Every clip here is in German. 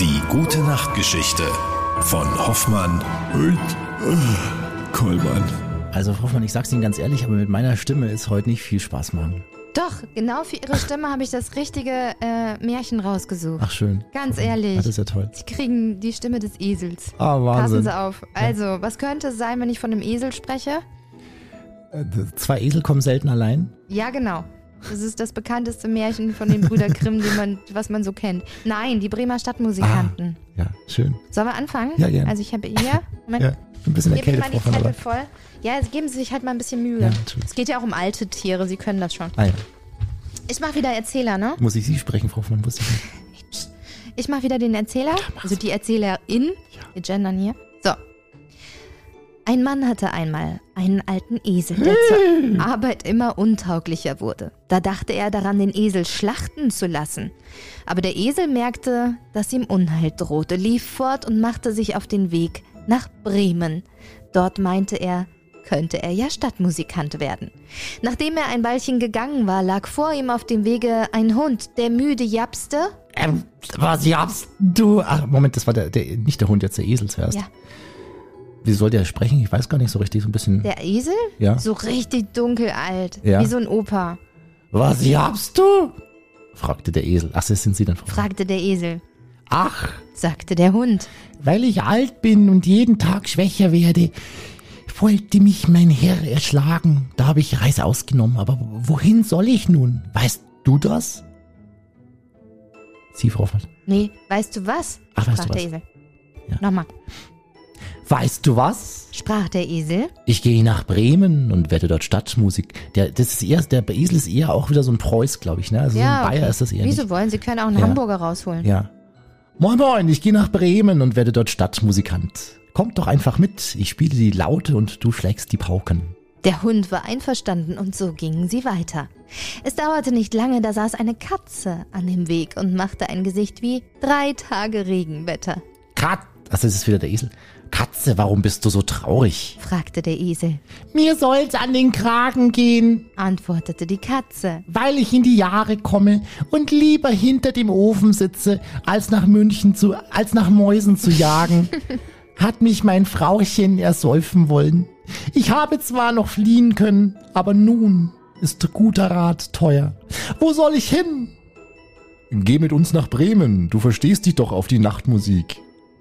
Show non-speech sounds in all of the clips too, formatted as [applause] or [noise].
Die gute Nachtgeschichte von Hoffmann und äh, Kollmann. Also Frau Hoffmann, ich sag's Ihnen ganz ehrlich, aber mit meiner Stimme ist heute nicht viel Spaß machen. Doch, genau für Ihre Stimme habe ich das richtige äh, Märchen rausgesucht. Ach schön. Ganz ehrlich. Das ist ja toll. Sie kriegen die Stimme des Esels. Ah, Passen Wahnsinn. Sie auf. Also, was könnte es sein, wenn ich von einem Esel spreche? Äh, Zwei Esel kommen selten allein. Ja, genau. Das ist das bekannteste Märchen von den Brüder Grimm, man, was man so kennt. Nein, die Bremer Stadtmusikanten. Ja, schön. Sollen wir anfangen? Ja, gerne. Also ich habe hier, Moment, Ja, ein bisschen geben mal die Kette voll. Ja, also geben Sie sich halt mal ein bisschen Mühe. Ja, es geht ja auch um alte Tiere, Sie können das schon. Ah ja. Ich mache wieder Erzähler, ne? Muss ich Sie sprechen, Frau ich nicht. Ich mache wieder den Erzähler, also die Erzählerin. Wir gendern hier. Ein Mann hatte einmal einen alten Esel, der zur Arbeit immer untauglicher wurde. Da dachte er daran, den Esel schlachten zu lassen. Aber der Esel merkte, dass ihm Unheil drohte, lief fort und machte sich auf den Weg nach Bremen. Dort meinte er, könnte er ja Stadtmusikant werden. Nachdem er ein Weilchen gegangen war, lag vor ihm auf dem Wege ein Hund, der müde japste Ähm, was habst du? Ach, Moment, das war der, der nicht der Hund, jetzt der Esel zuerst. Ja. Wie soll der sprechen? Ich weiß gar nicht so richtig, so ein bisschen. Der Esel? Ja. So richtig dunkel alt. Ja. Wie so ein Opa, Was habst du? fragte der Esel. Ach, das sind Sie dann, fragte der Esel. Ach, Sagte der Hund. weil ich alt bin und jeden Tag schwächer werde, wollte mich mein Herr erschlagen. Da habe ich Reis ausgenommen. Aber wohin soll ich nun? Weißt du das? Sie, Frau Hoffmann. Nee, weißt du was? Ach, weißt du der was? Esel. Ja. Nochmal. Weißt du was? Sprach der Esel. Ich gehe nach Bremen und werde dort Stadtmusik. Der, das ist eher, der Esel ist eher auch wieder so ein Preuß, glaube ich. Ne? Also so ja. ein Bayer okay. ist das eher Wieso nicht. wollen Sie können auch einen Ja. Hamburger rausholen. Ja. Moin Moin, ich gehe nach Bremen und werde dort Stadtmusikant. Kommt doch einfach mit. Ich spiele die Laute und du schlägst die Pauken. Der Hund war einverstanden und so gingen sie weiter. Es dauerte nicht lange, da saß eine Katze an dem Weg und machte ein Gesicht wie drei Tage Regenwetter, Kat, also das ist wieder der Esel. Katze, warum bist du so traurig? fragte der Esel. Mir soll's an den Kragen gehen, Antwortete die Katze. weil ich in die Jahre komme und lieber hinter dem Ofen sitze, als nach München zu, als nach Mäusen zu jagen. [laughs] Hat mich mein Frauchen ersäufen wollen. Ich habe zwar noch fliehen können, aber nun ist guter Rat teuer. Wo soll ich hin? Geh mit uns nach Bremen. Du verstehst dich doch auf die Nachtmusik.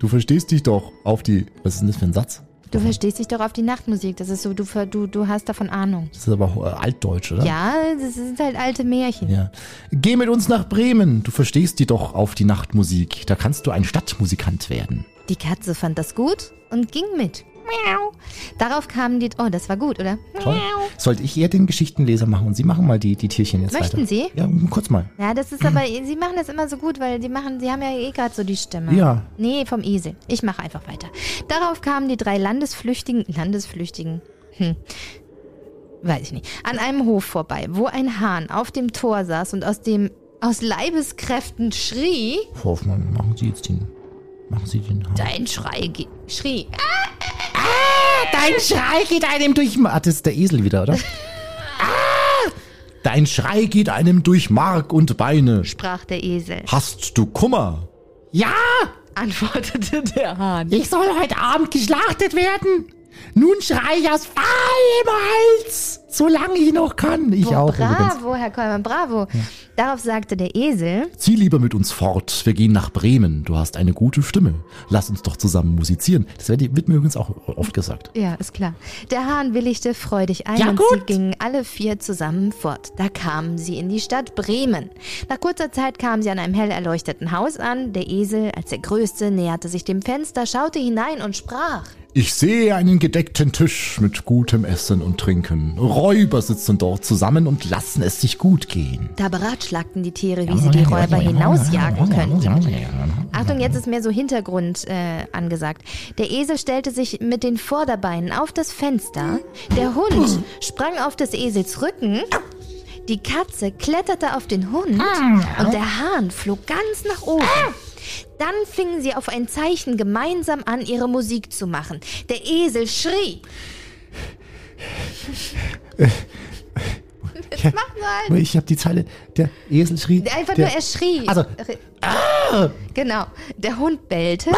Du verstehst dich doch auf die. Was ist denn das für ein Satz? Du verstehst dich doch auf die Nachtmusik. Das ist so, du, du, du hast davon Ahnung. Das ist aber äh, altdeutsch, oder? Ja, das sind halt alte Märchen. Ja. Geh mit uns nach Bremen. Du verstehst dich doch auf die Nachtmusik. Da kannst du ein Stadtmusikant werden. Die Katze fand das gut und ging mit. Miau. Darauf kamen die. Oh, das war gut, oder? Toll. Sollte ich eher den Geschichtenleser machen und Sie machen mal die, die Tierchen jetzt Möchten weiter? Sie? Ja, kurz mal. Ja, das ist aber. Sie machen das immer so gut, weil die machen. Sie haben ja eh gerade so die Stimme. Ja. Nee, vom Esel. Ich mache einfach weiter. Darauf kamen die drei Landesflüchtigen. Landesflüchtigen. Hm. Weiß ich nicht. An einem Hof vorbei, wo ein Hahn auf dem Tor saß und aus dem. Aus Leibeskräften schrie. Hoffmann, machen Sie jetzt den. Machen Sie den. Dein Schrei schrie. Dein Schrei geht einem durch. Ah, das ist der Esel wieder, oder? [laughs] ah! Dein Schrei geht einem durch Mark und Beine. sprach der Esel. Hast du Kummer? Ja! Antwortete der Hahn. Ich soll heute Abend geschlachtet werden. Nun schrei ich aus vollem Hals, solange ich noch kann. Ich Boah, auch übrigens. bravo, Herr Kollmann, bravo. Darauf sagte der Esel, Zieh lieber mit uns fort. Wir gehen nach Bremen. Du hast eine gute Stimme. Lass uns doch zusammen musizieren. Das wird wird mir übrigens auch oft gesagt. ja, ist klar. Der Hahn willigte freudig ein Ja, und gut. sie gingen alle vier zusammen fort. Da kamen sie in die Stadt Bremen. Nach kurzer Zeit kamen sie an einem hell erleuchteten Haus an. Der Esel, als der Größte, näherte sich dem Fenster, schaute hinein und sprach. Ich sehe einen gedeckten Tisch mit gutem Essen und Trinken. Räuber sitzen dort zusammen und lassen es sich gut gehen. Da beratschlagten die Tiere, wie sie die Räuber hinausjagen könnten. Achtung, jetzt ist mehr so Hintergrund äh, angesagt. Der Esel stellte sich mit den Vorderbeinen auf das Fenster. Der Hund sprang auf des Esels Rücken. Die Katze kletterte auf den Hund und der Hahn flog ganz nach oben. Dann fingen sie auf ein Zeichen gemeinsam an, ihre Musik zu machen. Der Esel schrie. Machen wir halt. Ich habe die Zeile, der Esel schrie. Einfach der, nur, er schrie. Also, Genau. Der Hund bellte,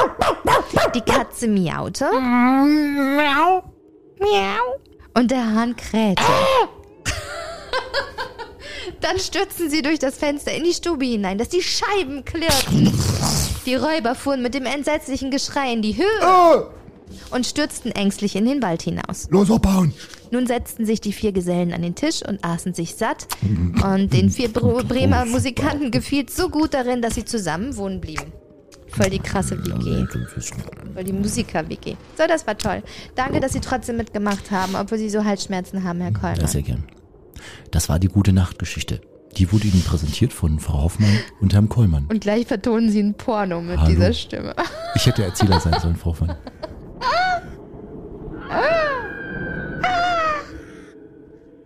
die Katze miaute Miau. Miau. und der Hahn krähte. Dann stürzten sie durch das Fenster in die Stube hinein, dass die Scheiben klirrten. Die Räuber fuhren mit dem entsetzlichen Geschrei in die Höhe Oh, und stürzten ängstlich in den Wald hinaus. los abbauen. Nun setzten sich die vier Gesellen an den Tisch und aßen sich satt. Und den vier Bro Bremer Musikanten gefiel so gut darin, dass sie zusammen wohnen blieben. Voll die krasse WG. Voll die Musiker-WG. So, das war toll. Danke, dass Sie trotzdem mitgemacht haben, obwohl Sie so Halsschmerzen haben, Herr Kollmann. sehr gern. Das war die gute Nachtgeschichte. Die wurde Ihnen präsentiert von Frau Hoffmann und Herrn Kollmann. Und gleich vertonen Sie ein Porno mit Hallo. dieser Stimme. Ich hätte Erzähler sein sollen, Frau Hoffmann.